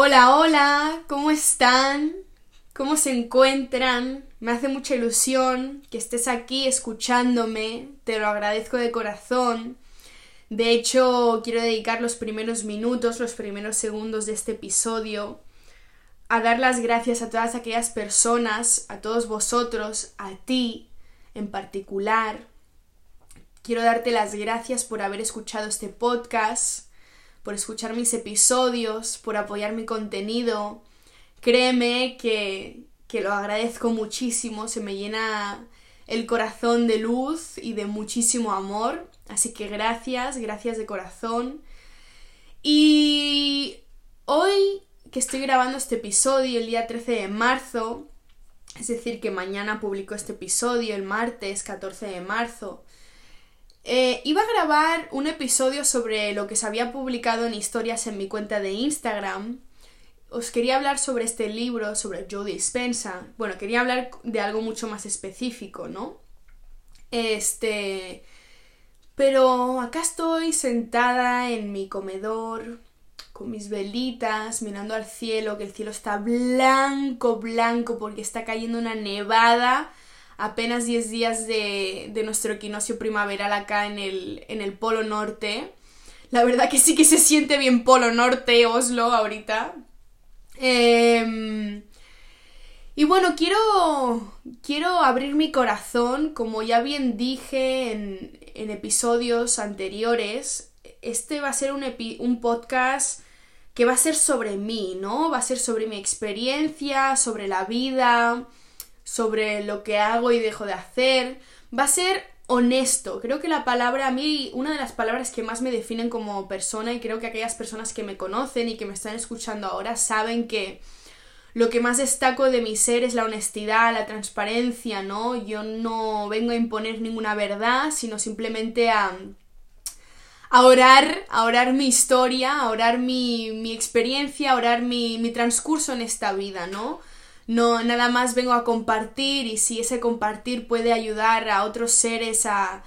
Hola, hola, ¿cómo están? ¿Cómo se encuentran? Me hace mucha ilusión que estés aquí escuchándome, te lo agradezco de corazón. De hecho, quiero dedicar los primeros minutos, los primeros segundos de este episodio a dar las gracias a todas aquellas personas, a todos vosotros, a ti en particular. Quiero darte las gracias por haber escuchado este podcast por escuchar mis episodios, por apoyar mi contenido. Créeme que, que lo agradezco muchísimo, se me llena el corazón de luz y de muchísimo amor. Así que gracias, gracias de corazón. Y hoy que estoy grabando este episodio, el día 13 de marzo, es decir, que mañana publico este episodio, el martes 14 de marzo, eh, iba a grabar un episodio sobre lo que se había publicado en historias en mi cuenta de Instagram. Os quería hablar sobre este libro, sobre Joe Dispensa. Bueno, quería hablar de algo mucho más específico, ¿no? Este. Pero acá estoy sentada en mi comedor, con mis velitas, mirando al cielo, que el cielo está blanco, blanco, porque está cayendo una nevada apenas 10 días de, de nuestro equinoccio primaveral acá en el, en el Polo Norte. La verdad que sí que se siente bien Polo Norte, Oslo, ahorita. Em, y bueno, quiero, quiero abrir mi corazón, como ya bien dije en, en episodios anteriores, este va a ser un, un podcast que va a ser sobre mí, ¿no? Va a ser sobre mi experiencia, sobre la vida, sobre lo que hago y dejo de hacer. Va a ser honesto. Creo que la palabra, a mí, una de las palabras que más me definen como persona, y creo que aquellas personas que me conocen y que me están escuchando ahora saben que lo que más destaco de mi ser es la honestidad, la transparencia, ¿no? Yo no vengo a imponer ninguna verdad, sino simplemente a, a orar, a orar mi historia, a orar mi, mi experiencia, a orar mi, mi transcurso en esta vida, ¿no? No nada más vengo a compartir y si ese compartir puede ayudar a otros seres a,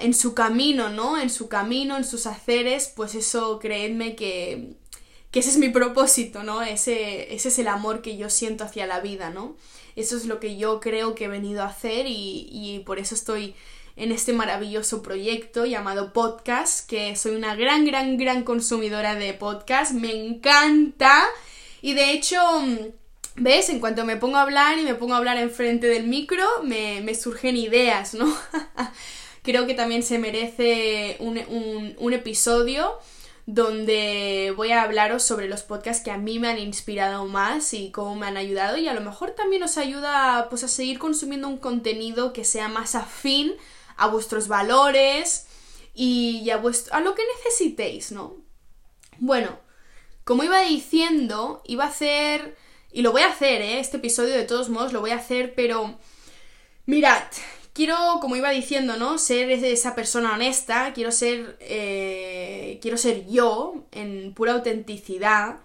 en su camino, ¿no? En su camino, en sus haceres, pues eso creedme que, que ese es mi propósito, ¿no? Ese, ese es el amor que yo siento hacia la vida, ¿no? Eso es lo que yo creo que he venido a hacer y, y por eso estoy en este maravilloso proyecto llamado podcast, que soy una gran, gran, gran consumidora de podcast, me encanta y de hecho ¿Ves? En cuanto me pongo a hablar y me pongo a hablar enfrente del micro, me, me surgen ideas, ¿no? Creo que también se merece un, un, episodio donde voy a hablaros sobre los podcasts que a mí me han inspirado más y cómo me han ayudado y a lo mejor también os ayuda pues a seguir consumiendo un contenido que sea más afín a vuestros valores y a, vuestro, a lo que necesitéis, ¿no? Bueno, como iba diciendo, iba a hacer y lo voy a hacer, ¿eh? Este episodio de todos modos lo voy a hacer, pero... Mirad, quiero, como iba diciendo, ¿no? Ser esa persona honesta, quiero ser... Eh, quiero ser yo, en pura autenticidad.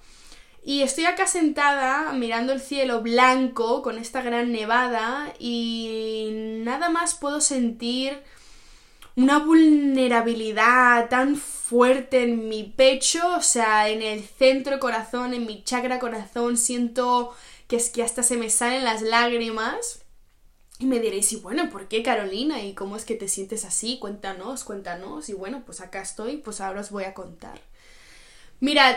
Y estoy acá sentada mirando el cielo blanco con esta gran nevada y nada más puedo sentir una vulnerabilidad tan fuerte en mi pecho, o sea, en el centro corazón, en mi chakra corazón, siento que es que hasta se me salen las lágrimas. Y me diréis, y bueno, ¿por qué Carolina? ¿Y cómo es que te sientes así? Cuéntanos, cuéntanos. Y bueno, pues acá estoy, pues ahora os voy a contar. Mirad,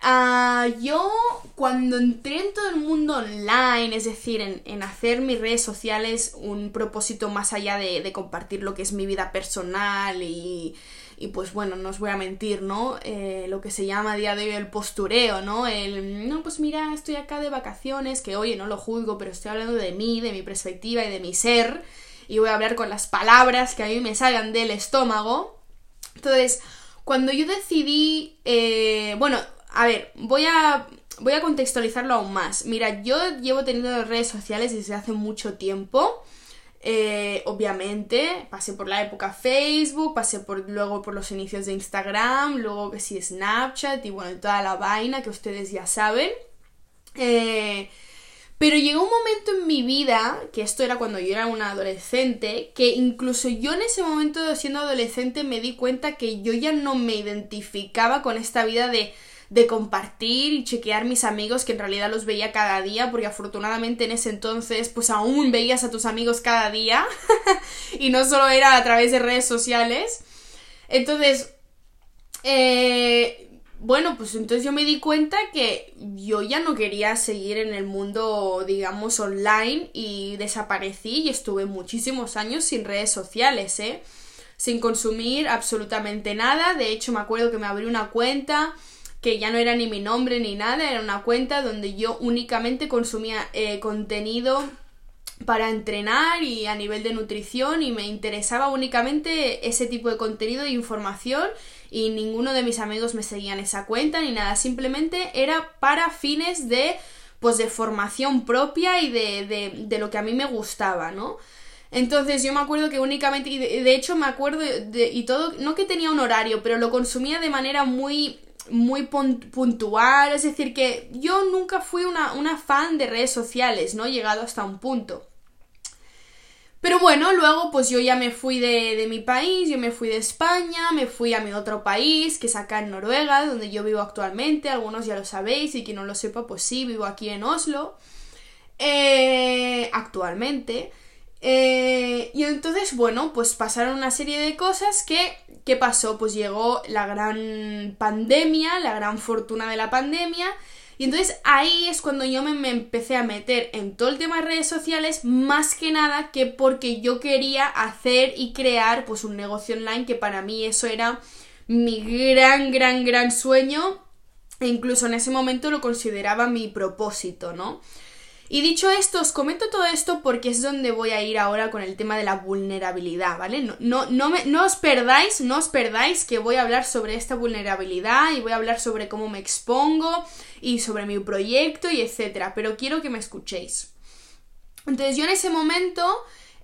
Uh, yo cuando entré en todo el mundo online, es decir, en, hacer mis redes sociales un propósito más allá de, compartir lo que es mi vida personal y, y, pues bueno, no os voy a mentir, ¿no? Eh, lo que se llama a día de hoy el postureo, ¿no? El, no, pues mira, estoy acá de vacaciones, que oye, no lo juzgo, pero estoy hablando de mí, de mi perspectiva y de mi ser y voy a hablar con las palabras que a mí me salgan del estómago. Entonces, cuando yo decidí, eh, bueno, a ver, voy a, voy a contextualizarlo aún más. Mira, yo llevo teniendo redes sociales desde hace mucho tiempo. Eh, obviamente, pasé por la época Facebook, pasé por luego por los inicios de Instagram, luego que sí Snapchat y bueno, toda la vaina que ustedes ya saben. Eh, pero llegó un momento en mi vida, que esto era cuando yo era una adolescente, que incluso yo en ese momento siendo adolescente me di cuenta que yo ya no me identificaba con esta vida de de compartir y chequear mis amigos que en realidad los veía cada día porque afortunadamente en ese entonces pues aún veías a tus amigos cada día y no solo era a través de redes sociales. Entonces, eh, bueno, pues entonces yo me di cuenta que yo ya no quería seguir en el mundo, digamos, online y desaparecí y estuve muchísimos años sin redes sociales, ¿eh? Sin consumir absolutamente nada. De hecho, me acuerdo que me abrí una cuenta que ya no era ni mi nombre ni nada, era una cuenta donde yo únicamente consumía eh, contenido para entrenar y a nivel de nutrición y me interesaba únicamente ese tipo de contenido e información y ninguno de mis amigos me seguían esa cuenta ni nada, simplemente era para fines de pues de formación propia y de, de, de lo que a mí me gustaba, ¿no? Entonces yo me acuerdo que únicamente, y de, hecho me acuerdo de, y todo, no que tenía un horario, pero lo consumía de manera muy muy puntual, es decir, que yo nunca fui una, una fan de redes sociales, ¿no? Llegado hasta un punto. Pero bueno, luego pues yo ya me fui de, mi país, yo me fui de España, me fui a mi otro país, que es acá en Noruega, donde yo vivo actualmente, algunos ya lo sabéis y quien no lo sepa, pues sí, vivo aquí en Oslo, eh, actualmente. Eh, y entonces, bueno, pues pasaron una serie de cosas que, ¿qué pasó? Pues llegó la gran pandemia, la gran fortuna de la pandemia, y entonces ahí es cuando yo me, empecé a meter en todo el tema de redes sociales, más que nada que porque yo quería hacer y crear pues un negocio online que para mí eso era mi gran, gran, gran sueño. E incluso en ese momento lo consideraba mi propósito, ¿no? Y dicho esto, os comento todo esto porque es donde voy a ir ahora con el tema de la vulnerabilidad, ¿vale? No, no, no, me, no os perdáis, no os perdáis que voy a hablar sobre esta vulnerabilidad y voy a hablar sobre cómo me expongo y sobre mi proyecto y etcétera, pero quiero que me escuchéis. Entonces yo en ese momento,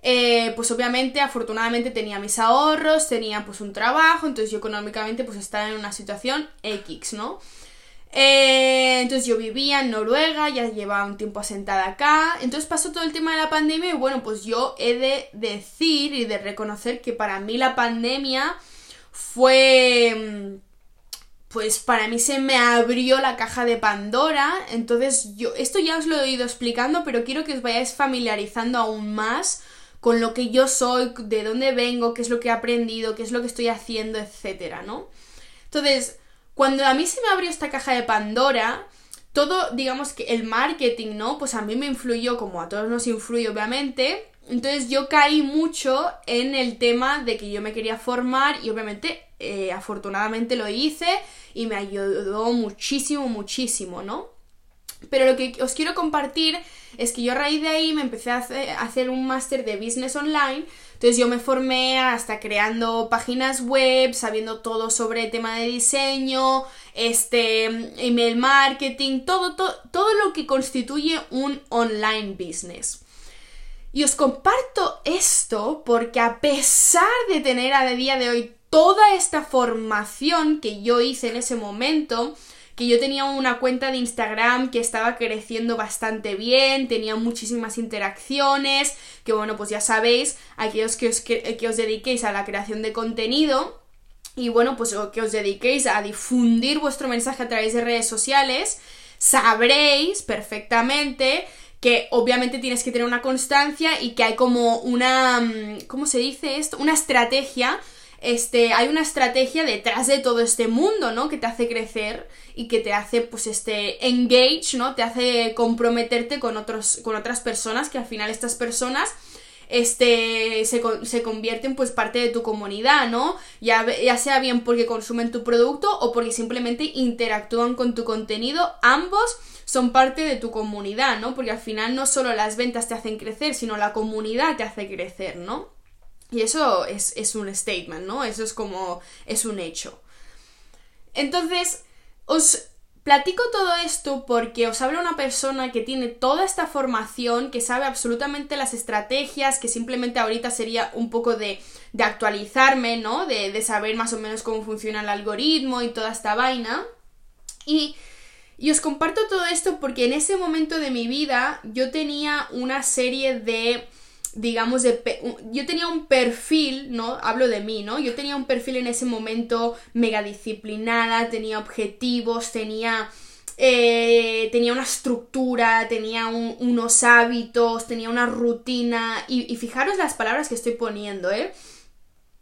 eh, pues obviamente, afortunadamente tenía mis ahorros, tenía pues un trabajo, entonces yo económicamente pues estaba en una situación X, ¿no? Eh, entonces yo vivía en Noruega, ya llevaba un tiempo asentada acá. Entonces pasó todo el tema de la pandemia y bueno, pues yo he de decir y de reconocer que para mí la pandemia fue... Mm, pues para mí se me abrió la caja de Pandora. Entonces yo, esto ya os lo he ido explicando, pero quiero que os vayáis familiarizando aún más con lo que yo soy, de dónde vengo, qué es lo que he aprendido, qué es lo que estoy haciendo, etcétera, ¿no? Entonces, cuando a mí se me abrió esta caja de Pandora, todo, digamos que el marketing, ¿no? Pues a mí me influyó, como a todos nos influye, obviamente. Entonces yo caí mucho en el tema de que yo me quería formar y obviamente, eh, afortunadamente lo hice y me ayudó muchísimo, muchísimo, ¿no? Pero lo que os quiero compartir es que yo a raíz de ahí me empecé a hacer un máster de business online entonces yo me formé hasta creando páginas web, sabiendo todo sobre tema de diseño, este, email marketing, todo, todo, todo lo que constituye un online business. Y os comparto esto porque a pesar de tener a día de hoy toda esta formación que yo hice en ese momento, que yo tenía una cuenta de Instagram que estaba creciendo bastante bien, tenía muchísimas interacciones, que bueno, pues ya sabéis, aquellos que os, que, os dediquéis a la creación de contenido, y bueno, pues que os dediquéis a difundir vuestro mensaje a través de redes sociales, sabréis perfectamente que obviamente tienes que tener una constancia y que hay como una, mm, ¿cómo se dice esto? Una estrategia este, hay una estrategia detrás de todo este mundo, ¿no? Que te hace crecer y que te hace, pues, este, engage, ¿no? Te hace comprometerte con otros, con otras personas, que al final estas personas, este, se, se convierten, pues, parte de tu comunidad, ¿no? Ya, ya sea bien porque consumen tu producto o porque simplemente interactúan con tu contenido, ambos son parte de tu comunidad, ¿no? Porque al final no solo las ventas te hacen crecer, sino la comunidad te hace crecer, ¿no? Y eso es, un statement, ¿no? Eso es como, es un hecho. Entonces, os platico todo esto porque os habla una persona que tiene toda esta formación, que sabe absolutamente las estrategias, que simplemente ahorita sería un poco de, de actualizarme, ¿no? De, de, saber más o menos cómo funciona el algoritmo y toda esta vaina. Y, y os comparto todo esto porque en ese momento de mi vida yo tenía una serie de digamos, de yo tenía un perfil, ¿no? Hablo de mí, ¿no? Yo tenía un perfil en ese momento mega disciplinada, tenía objetivos, tenía... Eh, tenía una estructura, tenía unos hábitos, tenía una rutina y, fijaros las palabras que estoy poniendo, ¿eh?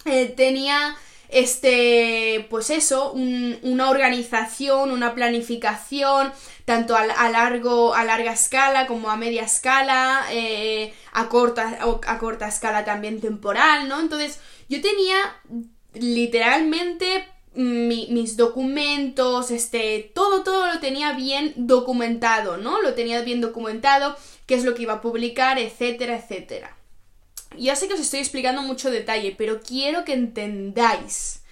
eh tenía este, pues eso, una organización, una planificación, tanto a, largo, a larga escala como a media escala, eh, a, corta, a corta escala también temporal, ¿no? Entonces, yo tenía literalmente mis documentos, este, todo, todo lo tenía bien documentado, ¿no? Lo tenía bien documentado, qué es lo que iba a publicar, etcétera, etcétera. Ya sé que os estoy explicando mucho detalle, pero quiero que entendáis.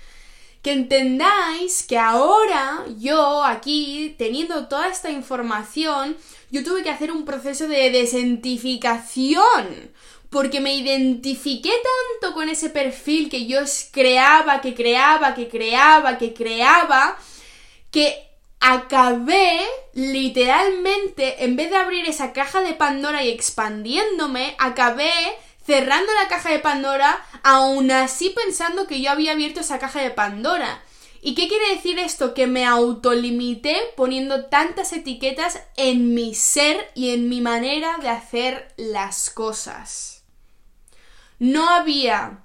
Que entendáis que ahora yo aquí, teniendo toda esta información, yo tuve que hacer un proceso de desentificación. Porque me identifiqué tanto con ese perfil que yo creaba, que creaba, que creaba, que creaba, que acabé literalmente, en vez de abrir esa caja de Pandora y expandiéndome, acabé cerrando la caja de Pandora, aún así pensando que yo había abierto esa caja de Pandora. ¿Y qué quiere decir esto? Que me autolimité poniendo tantas etiquetas en mi ser y en mi manera de hacer las cosas. No había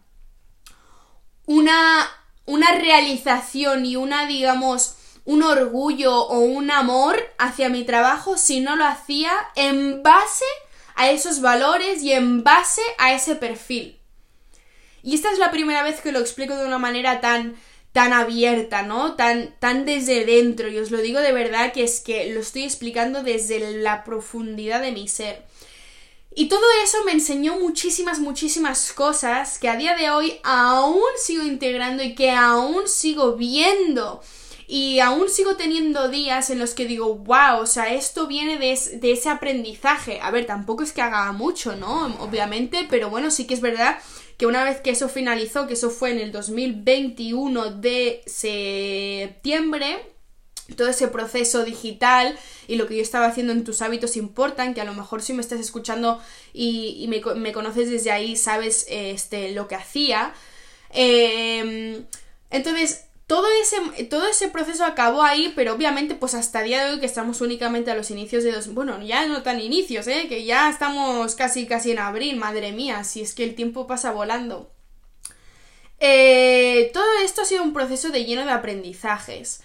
una, una realización y una, digamos, un orgullo o un amor hacia mi trabajo si no lo hacía en base a esos valores y en base a ese perfil. Y esta es la primera vez que lo explico de una manera tan tan abierta, ¿no? Tan tan desde dentro y os lo digo de verdad que es que lo estoy explicando desde la profundidad de mi ser. Y todo eso me enseñó muchísimas, muchísimas cosas que a día de hoy aún sigo integrando y que aún sigo viendo y aún sigo teniendo días en los que digo, wow, o sea, esto viene de, ese aprendizaje. A ver, tampoco es que haga mucho, ¿no? Obviamente, pero bueno, sí que es verdad que una vez que eso finalizó, que eso fue en el 2021 de septiembre, todo ese proceso digital y lo que yo estaba haciendo en tus hábitos importan, que a lo mejor si me estás escuchando y, me, conoces desde ahí sabes este, lo que hacía. Eh, entonces, todo ese, todo ese proceso acabó ahí, pero obviamente pues hasta el día de hoy que estamos únicamente a los inicios de dos... Bueno, ya no tan inicios, ¿eh? Que ya estamos casi casi en abril, madre mía, si es que el tiempo pasa volando. Eh, todo esto ha sido un proceso de lleno de aprendizajes.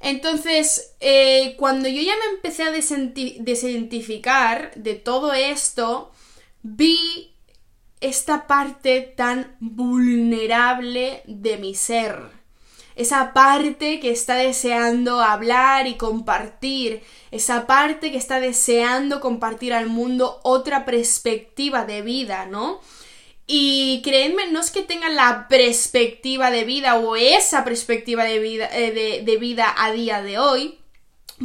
Entonces, eh, cuando yo ya me empecé a desidentificar de todo esto, vi esta parte tan vulnerable de mi ser esa parte que está deseando hablar y compartir, esa parte que está deseando compartir al mundo otra perspectiva de vida, ¿no? Y créanme, no es que tengan la perspectiva de vida o esa perspectiva de vida, eh, de vida a día de hoy,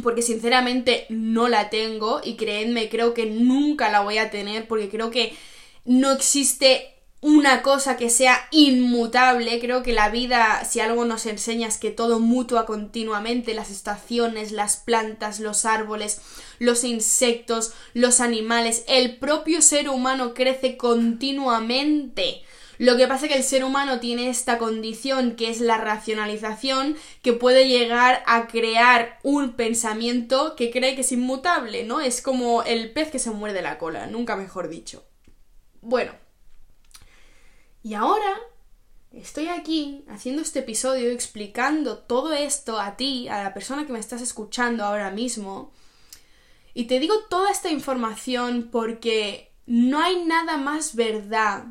porque sinceramente no la tengo y créanme, creo que nunca la voy a tener porque creo que no existe una cosa que sea inmutable. Creo que la vida, si algo nos enseña, es que todo mutua continuamente, las estaciones, las plantas, los árboles, los insectos, los animales, el propio ser humano crece continuamente. Lo que pasa es que el ser humano tiene esta condición que es la racionalización que puede llegar a crear un pensamiento que cree que es inmutable, ¿no? Es como el pez que se muerde la cola, nunca mejor dicho. Bueno, y ahora estoy aquí haciendo este episodio explicando todo esto a ti, a la persona que me estás escuchando ahora mismo. Y te digo toda esta información porque no hay nada más verdad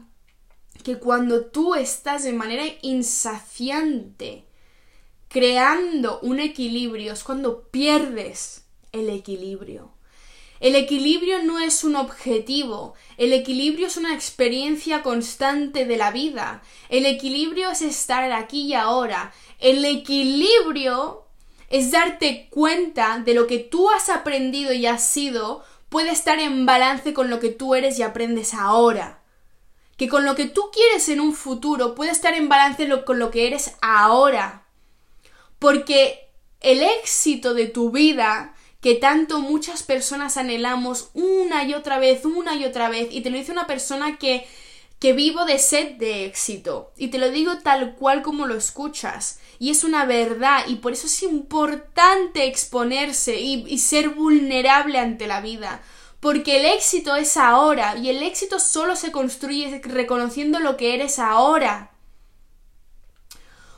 que cuando tú estás de manera insaciante creando un equilibrio, es cuando pierdes el equilibrio. El equilibrio no es un objetivo, el equilibrio es una experiencia constante de la vida, el equilibrio es estar aquí y ahora, el equilibrio es darte cuenta de lo que tú has aprendido y has sido puede estar en balance con lo que tú eres y aprendes ahora. Que con lo que tú quieres en un futuro puede estar en balance con lo que eres ahora. Porque el éxito de tu vida que tanto muchas personas anhelamos una y otra vez, una y otra vez, y te lo dice una persona que que vivo de sed de éxito. Y te lo digo tal cual como lo escuchas. Y es una verdad. Y por eso es importante exponerse y, y, ser vulnerable ante la vida. Porque el éxito es ahora. Y el éxito solo se construye reconociendo lo que eres ahora.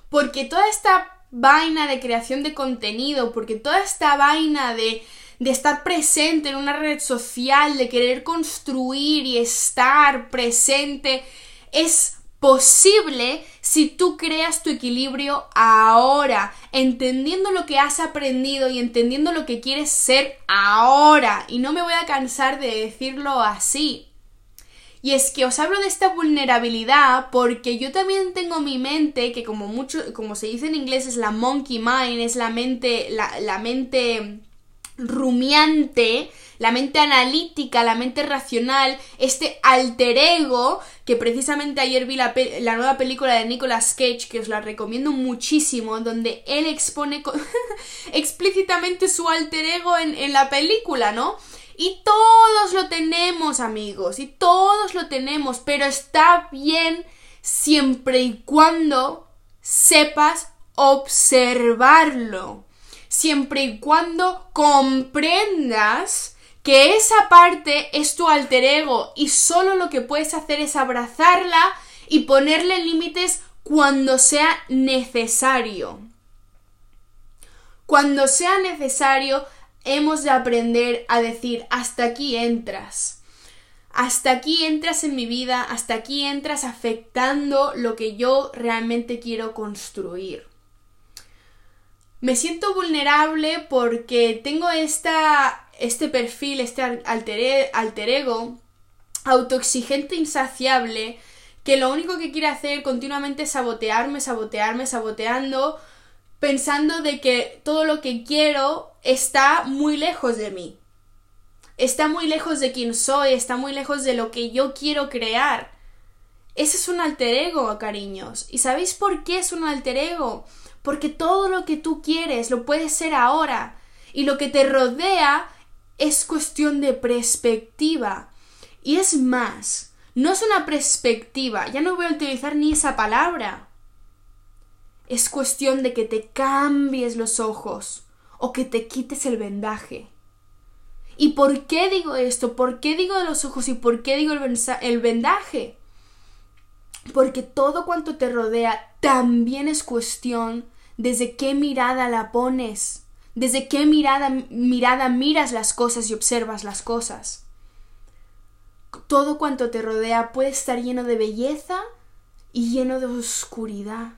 Porque toda esta vaina de creación de contenido, porque toda esta vaina de de estar presente en una red social, de querer construir y estar presente, es posible si tú creas tu equilibrio ahora, entendiendo lo que has aprendido y entendiendo lo que quieres ser ahora. Y no me voy a cansar de decirlo así. Y es que os hablo de esta vulnerabilidad porque yo también tengo mi mente, que como mucho, como se dice en inglés, es la monkey mind, es la mente, la, la mente rumiante, la mente analítica, la mente racional, este alter ego, que precisamente ayer vi la, la nueva película de Nicolas Cage, que os la recomiendo muchísimo, donde él expone explícitamente su alter ego en, en la película, ¿no? Y todos lo tenemos, amigos, y todos lo tenemos, pero está bien siempre y cuando sepas observarlo siempre y cuando comprendas que esa parte es tu alter ego y solo lo que puedes hacer es abrazarla y ponerle límites cuando sea necesario. Cuando sea necesario, hemos de aprender a decir hasta aquí entras. Hasta aquí entras en mi vida, hasta aquí entras afectando lo que yo realmente quiero construir. Me siento vulnerable porque tengo esta, este perfil, este alter, alter ego autoexigente insaciable que lo único que quiere hacer continuamente es sabotearme, sabotearme, saboteando, pensando de que todo lo que quiero está muy lejos de mí. Está muy lejos de quien soy, está muy lejos de lo que yo quiero crear. Ese es un alter ego, cariños. ¿Y sabéis por qué es un alter ego? porque todo lo que tú quieres lo puedes ser ahora y lo que te rodea es cuestión de perspectiva. Y es más, no es una perspectiva, ya no voy a utilizar ni esa palabra. Es cuestión de que te cambies los ojos o que te quites el vendaje. ¿Y por qué digo esto? ¿Por qué digo de los ojos y por qué digo el, vendaje? Porque todo cuanto te rodea también es cuestión desde qué mirada la pones, desde qué mirada, mirada miras las cosas y observas las cosas. Todo cuanto te rodea puede estar lleno de belleza y lleno de oscuridad.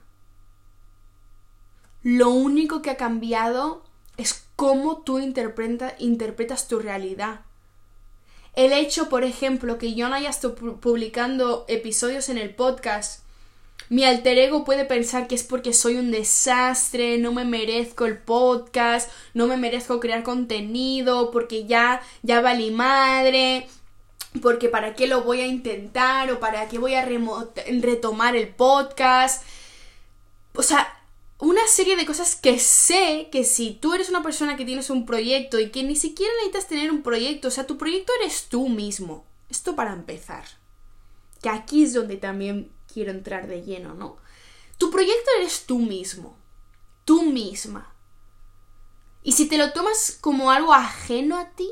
Lo único que ha cambiado es cómo tú interpretas tu realidad. El hecho, por ejemplo, que yo no haya estado publicando episodios en el podcast mi alter ego puede pensar que es porque soy un desastre, no me merezco el podcast, no me merezco crear contenido, porque ya, ya valí madre, porque para qué lo voy a intentar o para qué voy a retomar el podcast. O sea, una serie de cosas que sé que si tú eres una persona que tienes un proyecto y que ni siquiera necesitas tener un proyecto, o sea, tu proyecto eres tú mismo. Esto para empezar. Que aquí es donde también quiero entrar de lleno, ¿no? Tu proyecto eres tú mismo, tú misma. Y si te lo tomas como algo ajeno a ti,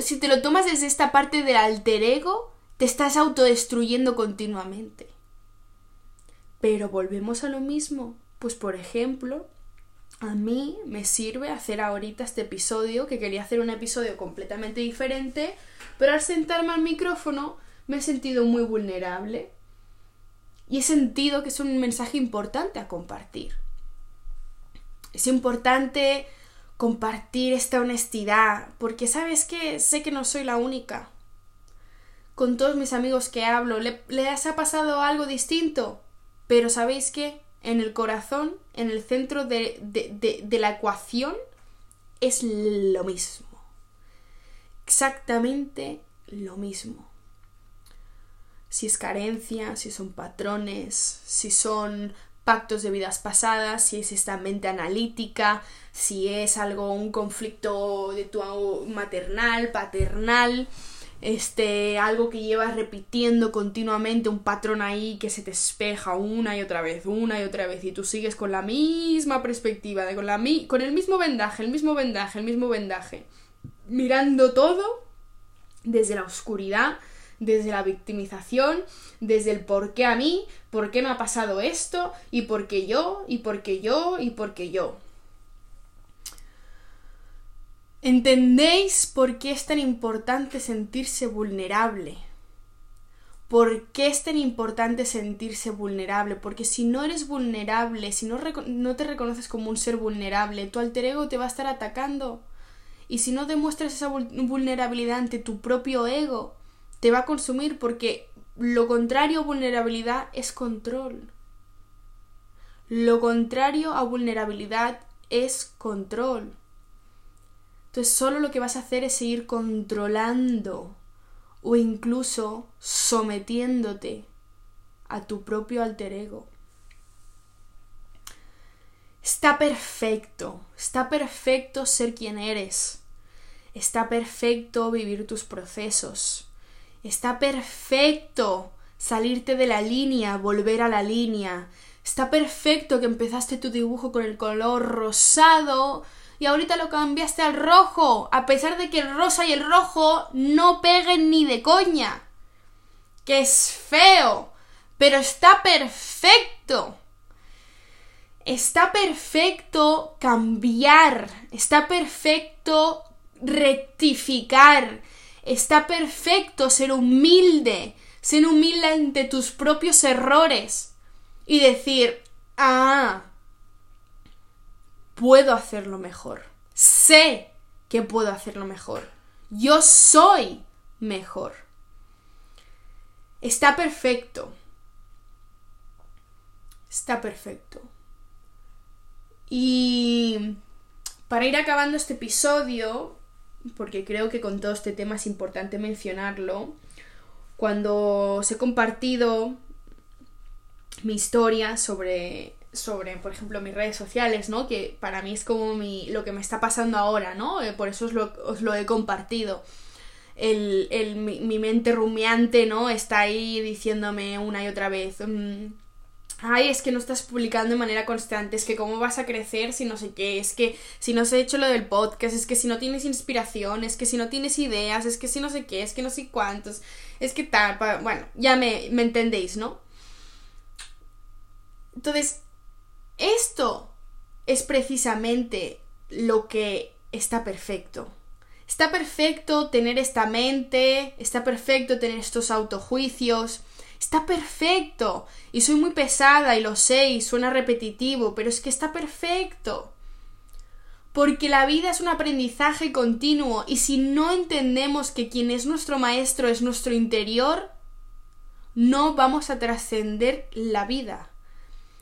si te lo tomas desde esta parte del alter ego, te estás autodestruyendo continuamente. Pero volvemos a lo mismo. Pues por ejemplo, a mí me sirve hacer ahorita este episodio, que quería hacer un episodio completamente diferente, pero al sentarme al micrófono me he sentido muy vulnerable y he sentido que es un mensaje importante a compartir. Es importante compartir esta honestidad, porque sabes que sé que no soy la única. Con todos mis amigos que hablo, les ha pasado algo distinto, pero sabéis que en el corazón, en el centro de, de la ecuación, es lo mismo. Exactamente lo mismo si es carencia, si son patrones, si son pactos de vidas pasadas, si es esta mente analítica, si es algo, un conflicto de tu maternal, paternal, este, algo que llevas repitiendo continuamente, un patrón ahí que se te espeja una y otra vez, una y otra vez, y tú sigues con la misma perspectiva, de, con, la con el mismo vendaje, el mismo vendaje, el mismo vendaje, mirando todo desde la oscuridad, desde la victimización, desde el por qué a mí, por qué me ha pasado esto, y por qué yo, y por qué yo, y por qué yo. ¿Entendéis por qué es tan importante sentirse vulnerable? ¿Por qué es tan importante sentirse vulnerable? Porque si no eres vulnerable, si no, no, te reconoces como un ser vulnerable, tu alter ego te va a estar atacando. Y si no demuestras esa vulnerabilidad ante tu propio ego, te va a consumir porque lo contrario a vulnerabilidad es control. Lo contrario a vulnerabilidad es control. Entonces solo lo que vas a hacer es seguir controlando o incluso sometiéndote a tu propio alter ego. Está perfecto, está perfecto ser quien eres. Está perfecto vivir tus procesos. Está perfecto salirte de la línea, volver a la línea. Está perfecto que empezaste tu dibujo con el color rosado y ahorita lo cambiaste al rojo, a pesar de que el rosa y el rojo no peguen ni de coña. Que es feo, pero está perfecto. Está perfecto cambiar, está perfecto rectificar, está perfecto ser humilde, ser humilde ante tus propios errores y decir, ah, puedo hacerlo mejor. Sé que puedo hacerlo mejor. Yo soy mejor. Está perfecto. Está perfecto. Y para ir acabando este episodio, porque creo que con todo este tema es importante mencionarlo, cuando os he compartido mi historia sobre sobre, por ejemplo, mis redes sociales, ¿no? Que para mí es como mi, lo que me está pasando ahora, ¿no? Eh, por eso os lo, os lo he compartido. El, el, mi, mente rumiante, ¿no? Está ahí diciéndome una y otra vez. Mm, Ay, es que no estás publicando de manera constante, es que cómo vas a crecer si no sé qué, es que si no se ha hecho lo del podcast, es que si no tienes inspiración, es que si no tienes ideas, es que si no sé qué, es que no sé cuántos, es que tal, bueno, ya me, me entendéis, ¿no? Entonces, esto es precisamente lo que está perfecto. Está perfecto tener esta mente, está perfecto tener estos autojuicios, está perfecto. Y soy muy pesada y lo sé y suena repetitivo, pero es que está perfecto. Porque la vida es un aprendizaje continuo y si no entendemos que quien es nuestro maestro es nuestro interior, no vamos a trascender la vida.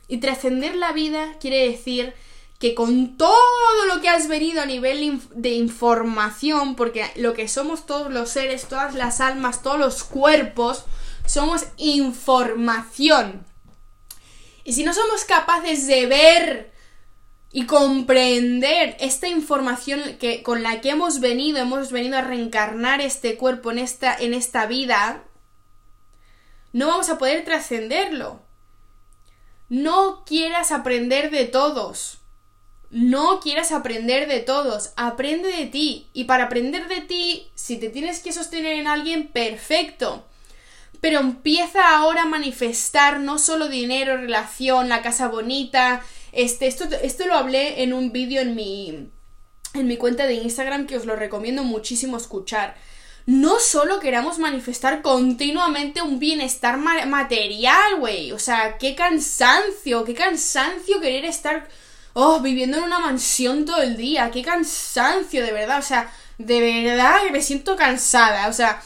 Y trascender la vida quiere decir que con todo lo que has venido a nivel de información, porque lo que somos todos los seres, todas las almas, todos los cuerpos, somos información. Y si no somos capaces de ver y comprender esta información que, con la que hemos venido, hemos venido a reencarnar este cuerpo en esta, en esta vida, no vamos a poder trascenderlo. No quieras aprender de todos. No quieras aprender de todos. Aprende de ti. Y para aprender de ti, si te tienes que sostener en alguien, perfecto. Pero empieza ahora a manifestar no solo dinero, relación, la casa bonita. Este, esto, esto lo hablé en un vídeo en mi, en mi cuenta de Instagram que os lo recomiendo muchísimo escuchar no solo queramos manifestar continuamente un bienestar material, güey. O sea, qué cansancio, qué cansancio querer estar, oh, viviendo en una mansión todo el día. Qué cansancio, de verdad. O sea, de verdad que me siento cansada. O sea,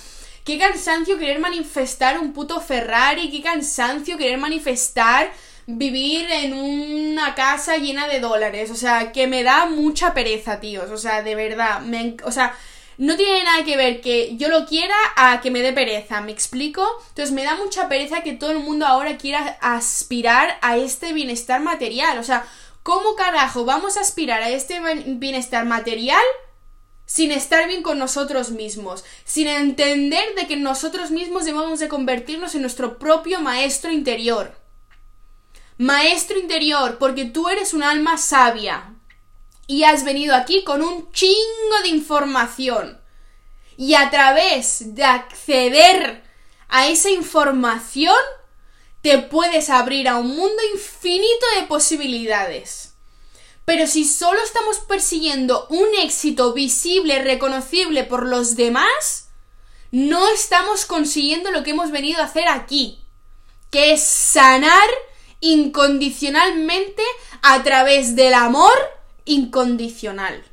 qué cansancio querer manifestar un puto Ferrari. Qué cansancio querer manifestar vivir en una casa llena de dólares. O sea, que me da mucha pereza, tíos. O sea, de verdad. Me, o sea, no tiene nada que ver que yo lo quiera a que me dé pereza, ¿me explico? Entonces me da mucha pereza que todo el mundo ahora quiera aspirar a este bienestar material. O sea, ¿cómo carajo vamos a aspirar a este bienestar material sin estar bien con nosotros mismos? Sin entender de que nosotros mismos debemos de convertirnos en nuestro propio maestro interior. Maestro interior, porque tú eres un alma sabia, y has venido aquí con un chingo de información. Y a través de acceder a esa información, te puedes abrir a un mundo infinito de posibilidades. Pero si solo estamos persiguiendo un éxito visible, reconocible por los demás, no estamos consiguiendo lo que hemos venido a hacer aquí, que es sanar incondicionalmente a través del amor incondicional.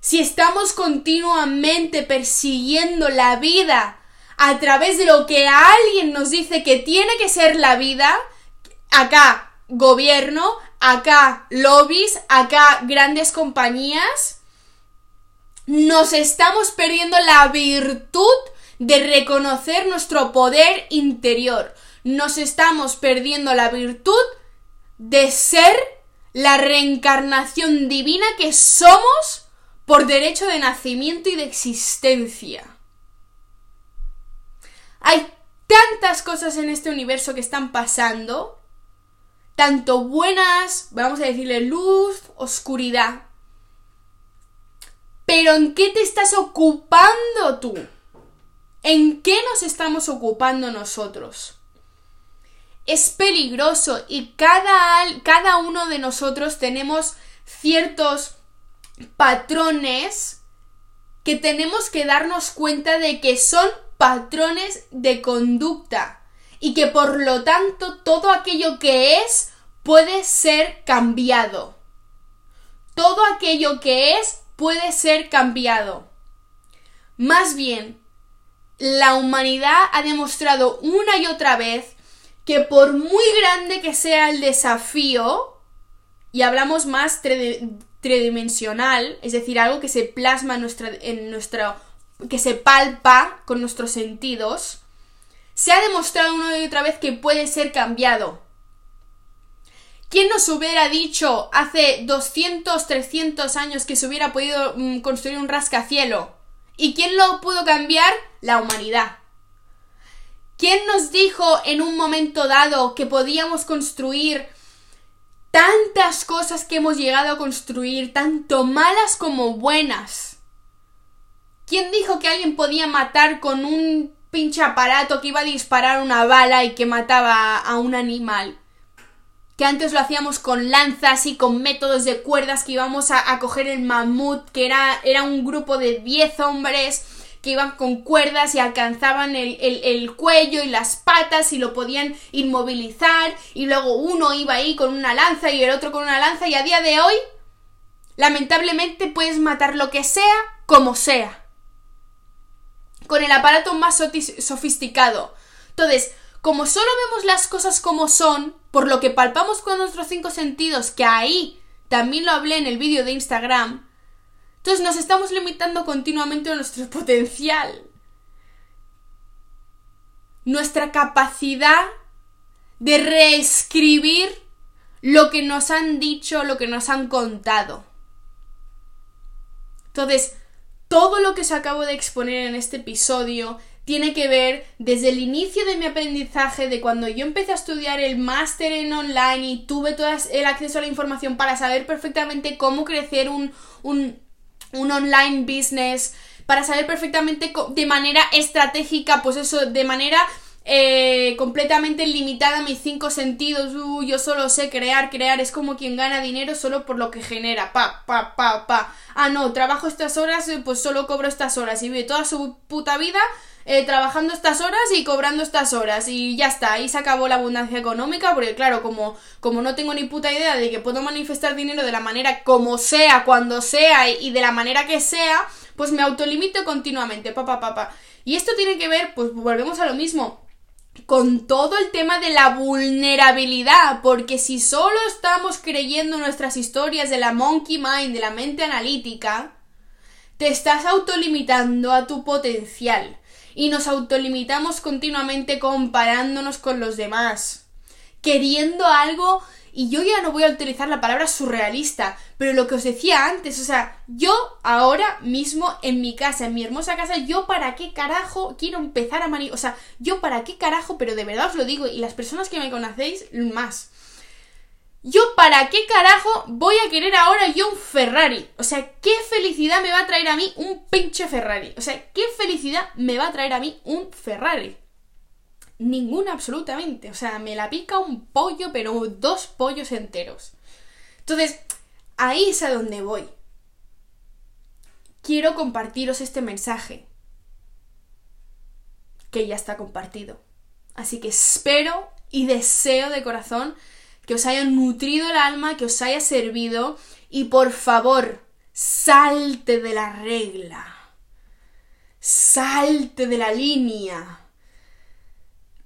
Si estamos continuamente persiguiendo la vida a través de lo que alguien nos dice que tiene que ser la vida, acá gobierno, acá lobbies, acá grandes compañías, nos estamos perdiendo la virtud de reconocer nuestro poder interior. Nos estamos perdiendo la virtud de ser la reencarnación divina que somos por derecho de nacimiento y de existencia. Hay tantas cosas en este universo que están pasando, tanto buenas, vamos a decirle luz, oscuridad. Pero ¿en qué te estás ocupando tú? ¿En qué nos estamos ocupando nosotros? Es peligroso y cada, cada uno de nosotros tenemos ciertos patrones que tenemos que darnos cuenta de que son patrones de conducta y que por lo tanto todo aquello que es puede ser cambiado. Todo aquello que es puede ser cambiado. Más bien, la humanidad ha demostrado una y otra vez que por muy grande que sea el desafío, y hablamos más tridimensional, es decir, algo que se plasma en nuestra, que se palpa con nuestros sentidos, se ha demostrado una y otra vez que puede ser cambiado. ¿Quién nos hubiera dicho hace 200, 300 años que se hubiera podido mm, construir un rascacielo? ¿Y quién lo pudo cambiar? La humanidad. ¿Quién nos dijo en un momento dado que podíamos construir tantas cosas que hemos llegado a construir, tanto malas como buenas? ¿Quién dijo que alguien podía matar con un pinche aparato que iba a disparar una bala y que mataba a un animal? Que antes lo hacíamos con lanzas y con métodos de cuerdas que íbamos a, coger el mamut, que era, era un grupo de 10 hombres que iban con cuerdas y alcanzaban el, cuello y las patas y lo podían inmovilizar. Y luego uno iba ahí con una lanza y el otro con una lanza. Y a día de hoy lamentablemente puedes matar lo que sea como sea. Con el aparato más sofisticado. Entonces como solo vemos las cosas como son por lo que palpamos con nuestros cinco sentidos que ahí también lo hablé en el vídeo de Instagram entonces nos estamos limitando continuamente a nuestro potencial. Nuestra capacidad de reescribir lo que nos han dicho, lo que nos han contado. Entonces, todo lo que os acabo de exponer en este episodio tiene que ver desde el inicio de mi aprendizaje, de cuando yo empecé a estudiar el máster en online y tuve todo el acceso a la información para saber perfectamente cómo crecer un, un, un online business, para saber perfectamente de manera estratégica, pues eso, de manera eh, completamente limitada mis cinco sentidos. Yo solo sé crear, crear. Es como quien gana dinero solo por lo que genera. Pa, pa, pa, pa. Ah, no, trabajo estas horas, eh, pues solo cobro estas horas. Y vive toda su puta vida eh, trabajando estas horas y cobrando estas horas y ya está, ahí se acabó la abundancia económica porque claro, como, como no tengo ni puta idea de que puedo manifestar dinero de la manera como sea, cuando sea y, de la manera que sea, pues me autolimito continuamente, papá, papá. Y esto tiene que ver, pues volvemos a lo mismo, con todo el tema de la vulnerabilidad, porque si solo estamos creyendo nuestras historias de la monkey mind, de la mente analítica, Te estás autolimitando a tu potencial. Y nos autolimitamos continuamente comparándonos con los demás, queriendo algo y yo ya no voy a utilizar la palabra surrealista, pero lo que os decía antes, o sea, yo ahora mismo en mi casa, en mi hermosa casa, yo para qué carajo quiero empezar a mani... O sea, yo para qué carajo, pero de verdad os lo digo, y las personas que me conocéis más. Yo para qué carajo voy a querer ahora yo un Ferrari. O sea, qué felicidad me va a traer a mí un pinche Ferrari. O sea, qué felicidad me va a traer a mí un Ferrari. Ninguna absolutamente. O sea, me la pica un pollo, pero dos pollos enteros. Entonces, ahí es a donde voy. Quiero compartiros este mensaje. Que ya está compartido. Así que espero y deseo de corazón que os haya nutrido el alma, que os haya servido y por favor, salte de la regla. Salte de la línea.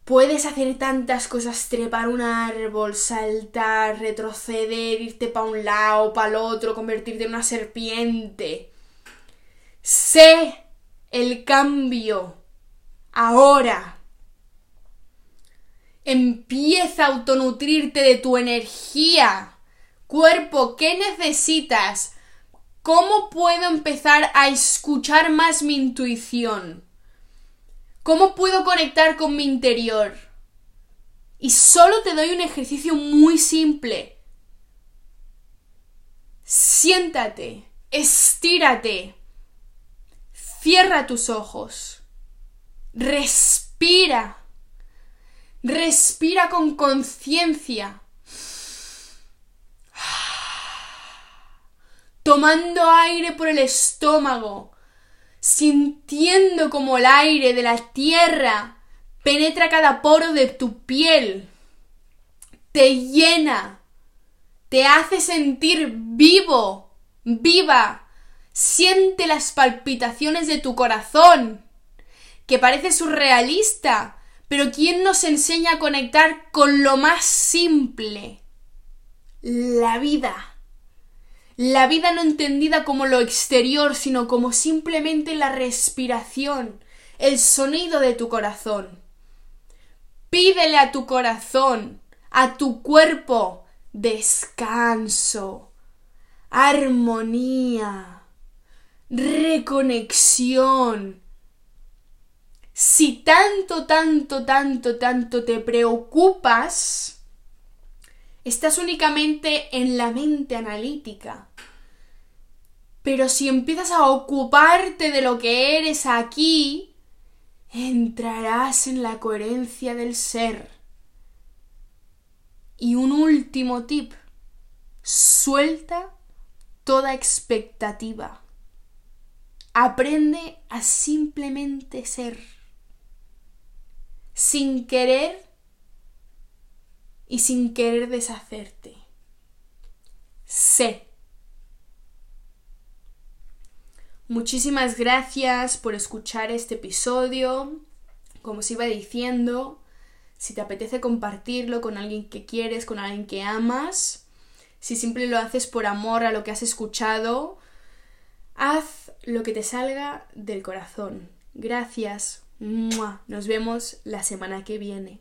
Puedes hacer tantas cosas, trepar un árbol, saltar, retroceder, irte para un lado, para el otro, convertirte en una serpiente. Sé el cambio. Ahora. Empieza a autonutrirte de tu energía. Cuerpo, ¿qué necesitas? ¿Cómo puedo empezar a escuchar más mi intuición? ¿Cómo puedo conectar con mi interior? Y solo te doy un ejercicio muy simple. Siéntate, estírate, cierra tus ojos, respira, respira con conciencia, tomando aire por el estómago, sintiendo como el aire de la tierra penetra cada poro de tu piel, te llena, te hace sentir vivo, viva, siente las palpitaciones de tu corazón, que parece surrealista, pero ¿quién nos enseña a conectar con lo más simple? La vida. La vida no entendida como lo exterior, sino como simplemente la respiración, el sonido de tu corazón. Pídele a tu corazón, a tu cuerpo, descanso, armonía, reconexión. Si tanto, tanto, tanto, tanto te preocupas, estás únicamente en la mente analítica. Pero si empiezas a ocuparte de lo que eres aquí, entrarás en la coherencia del ser. Y un último tip, suelta toda expectativa. Aprende a simplemente ser. Sin querer y sin querer deshacerte. Sé. Muchísimas gracias por escuchar este episodio. Como os iba diciendo, si te apetece compartirlo con alguien que quieres, con alguien que amas, si siempre lo haces por amor a lo que has escuchado, haz lo que te salga del corazón. Gracias. Nos vemos la semana que viene.